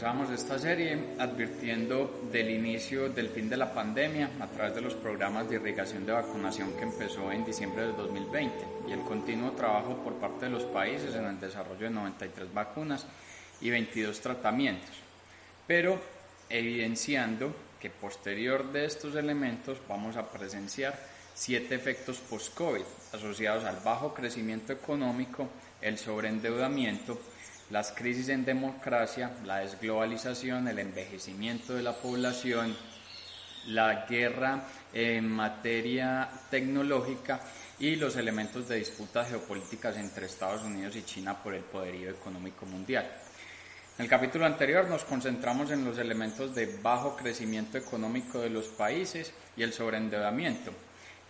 comenzamos esta serie advirtiendo del inicio del fin de la pandemia a través de los programas de irrigación de vacunación que empezó en diciembre de 2020 y el continuo trabajo por parte de los países en el desarrollo de 93 vacunas y 22 tratamientos, pero evidenciando que posterior de estos elementos vamos a presenciar siete efectos post-COVID asociados al bajo crecimiento económico, el sobreendeudamiento, las crisis en democracia, la desglobalización, el envejecimiento de la población, la guerra en materia tecnológica y los elementos de disputas geopolíticas entre Estados Unidos y China por el poderío económico mundial. En el capítulo anterior nos concentramos en los elementos de bajo crecimiento económico de los países y el sobreendeudamiento,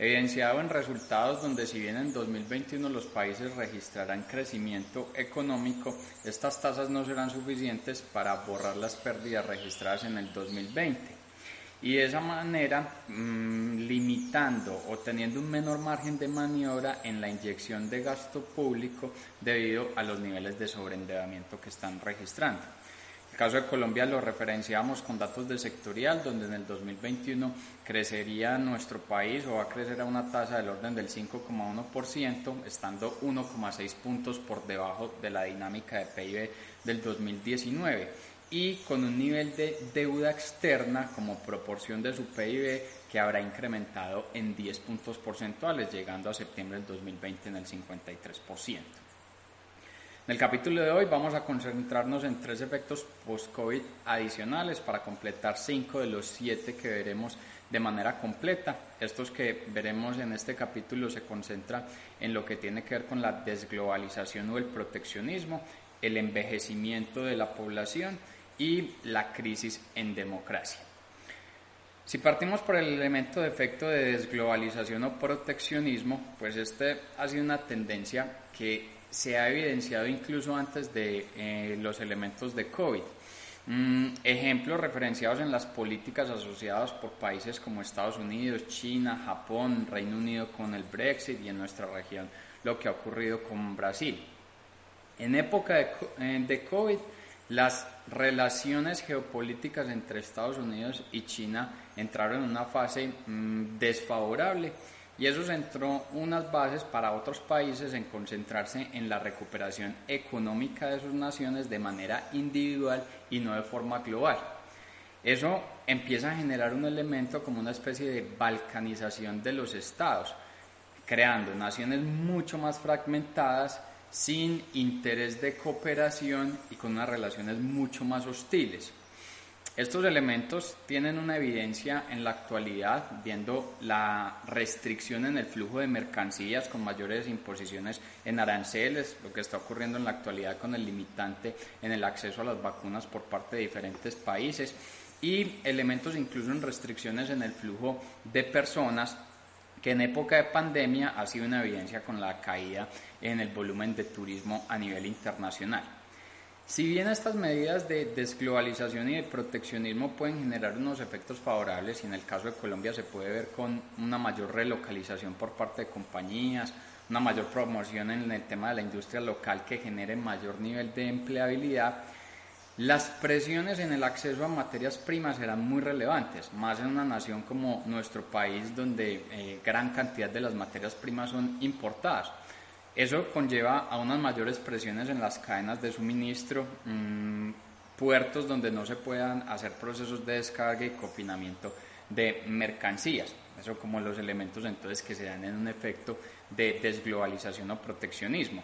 evidenciado en resultados donde si bien en 2021 los países registrarán crecimiento económico, estas tasas no serán suficientes para borrar las pérdidas registradas en el 2020 y de esa manera mm, limitando o teniendo un menor margen de maniobra en la inyección de gasto público debido a los niveles de sobreendeudamiento que están registrando caso de Colombia lo referenciamos con datos de sectorial, donde en el 2021 crecería nuestro país o va a crecer a una tasa del orden del 5,1%, estando 1,6 puntos por debajo de la dinámica de PIB del 2019 y con un nivel de deuda externa como proporción de su PIB que habrá incrementado en 10 puntos porcentuales, llegando a septiembre del 2020 en el 53%. En el capítulo de hoy vamos a concentrarnos en tres efectos post-COVID adicionales para completar cinco de los siete que veremos de manera completa. Estos que veremos en este capítulo se concentran en lo que tiene que ver con la desglobalización o el proteccionismo, el envejecimiento de la población y la crisis en democracia. Si partimos por el elemento de efecto de desglobalización o proteccionismo, pues este ha sido una tendencia que se ha evidenciado incluso antes de eh, los elementos de COVID. Mm, ejemplos referenciados en las políticas asociadas por países como Estados Unidos, China, Japón, Reino Unido con el Brexit y en nuestra región lo que ha ocurrido con Brasil. En época de, eh, de COVID, las relaciones geopolíticas entre Estados Unidos y China entraron en una fase mm, desfavorable y eso centró unas bases para otros países en concentrarse en la recuperación económica de sus naciones de manera individual y no de forma global. Eso empieza a generar un elemento como una especie de balcanización de los estados, creando naciones mucho más fragmentadas, sin interés de cooperación y con unas relaciones mucho más hostiles. Estos elementos tienen una evidencia en la actualidad, viendo la restricción en el flujo de mercancías con mayores imposiciones en aranceles, lo que está ocurriendo en la actualidad con el limitante en el acceso a las vacunas por parte de diferentes países y elementos incluso en restricciones en el flujo de personas que en época de pandemia ha sido una evidencia con la caída en el volumen de turismo a nivel internacional. Si bien estas medidas de desglobalización y de proteccionismo pueden generar unos efectos favorables y en el caso de Colombia se puede ver con una mayor relocalización por parte de compañías, una mayor promoción en el tema de la industria local que genere mayor nivel de empleabilidad, las presiones en el acceso a materias primas serán muy relevantes, más en una nación como nuestro país donde eh, gran cantidad de las materias primas son importadas. Eso conlleva a unas mayores presiones en las cadenas de suministro, mm, puertos donde no se puedan hacer procesos de descarga y confinamiento de mercancías. Eso como los elementos entonces que se dan en un efecto de desglobalización o proteccionismo.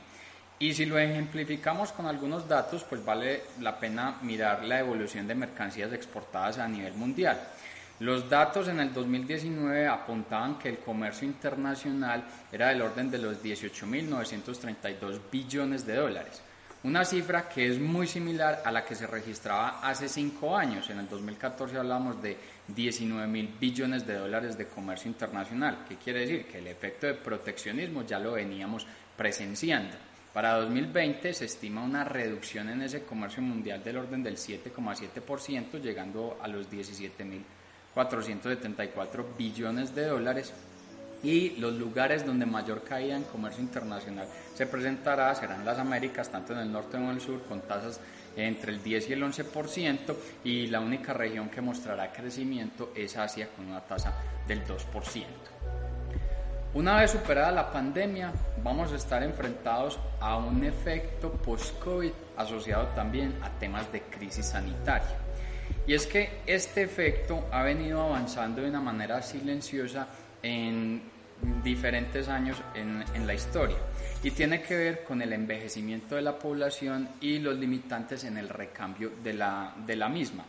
Y si lo ejemplificamos con algunos datos, pues vale la pena mirar la evolución de mercancías exportadas a nivel mundial. Los datos en el 2019 apuntaban que el comercio internacional era del orden de los 18.932 billones de dólares, una cifra que es muy similar a la que se registraba hace cinco años. En el 2014 hablamos de 19.000 billones de dólares de comercio internacional. ¿Qué quiere decir? Que el efecto de proteccionismo ya lo veníamos presenciando. Para 2020 se estima una reducción en ese comercio mundial del orden del 7,7%, llegando a los 17.000 474 billones de dólares y los lugares donde mayor caída en comercio internacional se presentará serán las Américas, tanto en el norte como en el sur, con tasas entre el 10 y el 11% y la única región que mostrará crecimiento es Asia con una tasa del 2%. Una vez superada la pandemia, vamos a estar enfrentados a un efecto post-COVID asociado también a temas de crisis sanitaria. Y es que este efecto ha venido avanzando de una manera silenciosa en diferentes años en, la historia y tiene que ver con el envejecimiento de la población y los limitantes en el recambio de la, de la misma.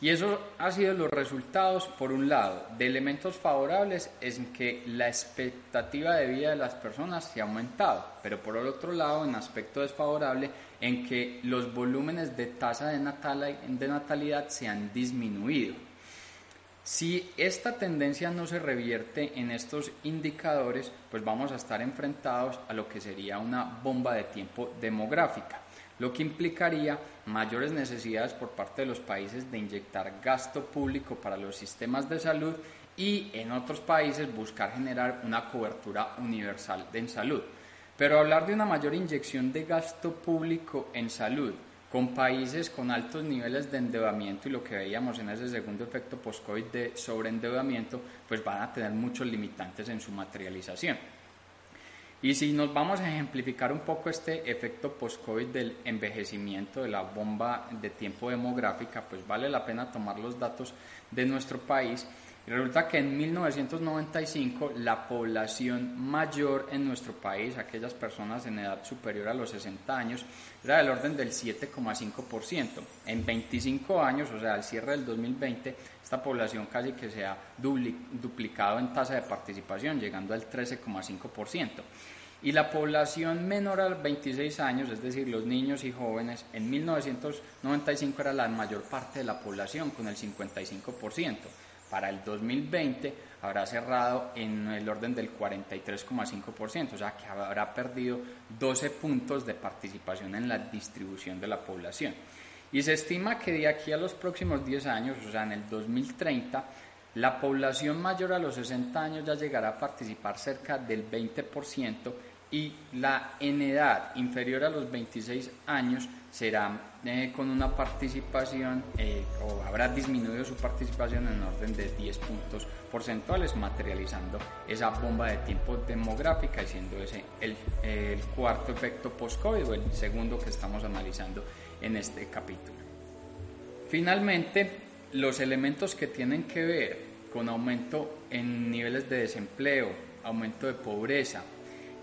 Y eso ha sido los resultados, por un lado, de elementos favorables en que la expectativa de vida de las personas se ha aumentado, pero por el otro lado, en aspecto desfavorable, en que los volúmenes de tasa de, de natalidad se han disminuido. Si esta tendencia no se revierte en estos indicadores, pues vamos a estar enfrentados a lo que sería una bomba de tiempo demográfica lo que implicaría mayores necesidades por parte de los países de inyectar gasto público para los sistemas de salud y en otros países buscar generar una cobertura universal en salud. Pero hablar de una mayor inyección de gasto público en salud con países con altos niveles de endeudamiento y lo que veíamos en ese segundo efecto post-COVID de sobreendeudamiento, pues van a tener muchos limitantes en su materialización. Y si nos vamos a ejemplificar un poco este efecto post-COVID del envejecimiento de la bomba de tiempo demográfica, pues vale la pena tomar los datos de nuestro país. Y resulta que en 1995 la población mayor en nuestro país, aquellas personas en edad superior a los 60 años, era del orden del 7,5%. En 25 años, o sea, al cierre del 2020, esta población casi que se ha duplicado en tasa de participación, llegando al 13,5%. Y la población menor a 26 años, es decir, los niños y jóvenes, en 1995 era la mayor parte de la población, con el 55%. Para el 2020 habrá cerrado en el orden del 43,5%, o sea que habrá perdido 12 puntos de participación en la distribución de la población. Y se estima que de aquí a los próximos 10 años, o sea, en el 2030, la población mayor a los 60 años ya llegará a participar cerca del 20% y la en edad inferior a los 26 años será eh, con una participación eh, o habrá disminuido su participación en orden de 10 puntos porcentuales, materializando esa bomba de tiempo demográfica y siendo ese el, cuarto efecto post-COVID o el segundo que estamos analizando en este capítulo. Finalmente, los elementos que tienen que ver con aumento en niveles de desempleo, aumento de pobreza,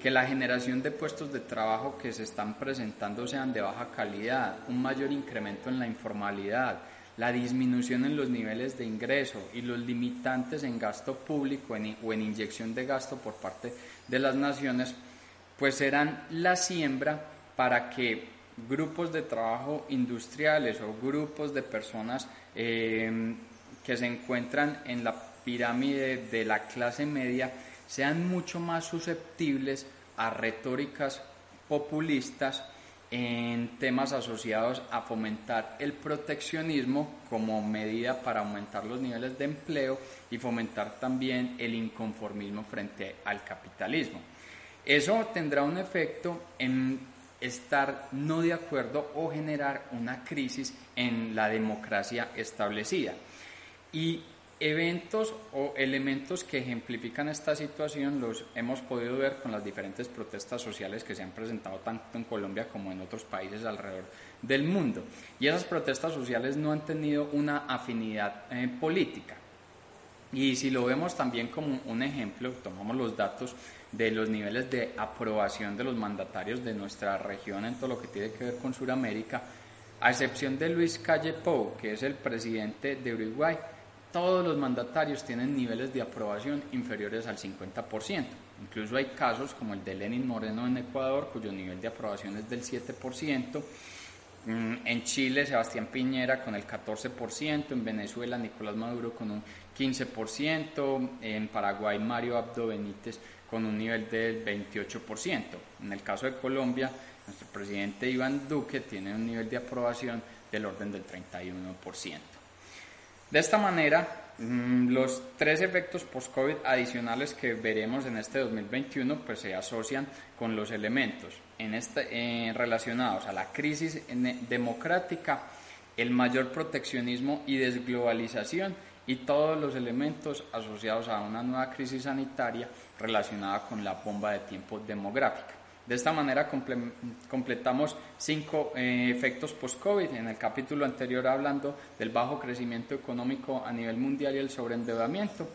que la generación de puestos de trabajo que se están presentando sean de baja calidad, un mayor incremento en la informalidad, la disminución en los niveles de ingreso y los limitantes en gasto público o en inyección de gasto por parte de las naciones, pues serán la siembra para que grupos de trabajo industriales o grupos de personas em, que se encuentran en la pirámide de la clase media sean mucho más susceptibles a retóricas populistas en temas asociados a fomentar el proteccionismo como medida para aumentar los niveles de empleo y fomentar también el inconformismo frente al capitalismo. Eso tendrá un efecto en estar no de acuerdo o generar una crisis en la democracia establecida. Y eventos o elementos que ejemplifican esta situación los hemos podido ver con las diferentes protestas sociales que se han presentado tanto en Colombia como en otros países alrededor del mundo. Y esas protestas sociales no han tenido una afinidad eh, política. Y si lo vemos también como un ejemplo, tomamos los datos de los niveles de aprobación de los mandatarios de nuestra región en todo lo que tiene que ver con Sudamérica, a excepción de Luis Calle Pou, que es el presidente de Uruguay, todos los mandatarios tienen niveles de aprobación inferiores al 50%. Incluso hay casos como el de Lenin Moreno en Ecuador, cuyo nivel de aprobación es del 7%. Mm, en Chile, Sebastián Piñera con el 14%, en Venezuela, Nicolás Maduro con un 15%, en Paraguay, Mario Abdo Benítez con un nivel del 28%. En el caso de Colombia, nuestro presidente Iván Duque tiene un nivel de aprobación del orden del 31%. De esta manera, Mm, los tres efectos post-COVID adicionales que veremos en este 2021 pues se asocian con los elementos en este, eh, relacionados a la crisis democrática, el mayor proteccionismo y desglobalización y todos los elementos asociados a una nueva crisis sanitaria relacionada con la bomba de tiempo demográfica. De esta manera completamos cinco eh, efectos post-COVID. En el capítulo anterior hablando del bajo crecimiento económico a nivel mundial y el sobreendeudamiento.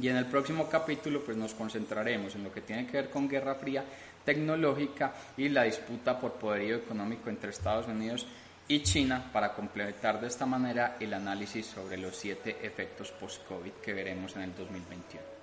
Y en el próximo capítulo pues nos concentraremos en lo que tiene que ver con Guerra Fría tecnológica y la disputa por poderío económico entre Estados Unidos y China para completar de esta manera el análisis sobre los siete efectos post-COVID que veremos en el 2021.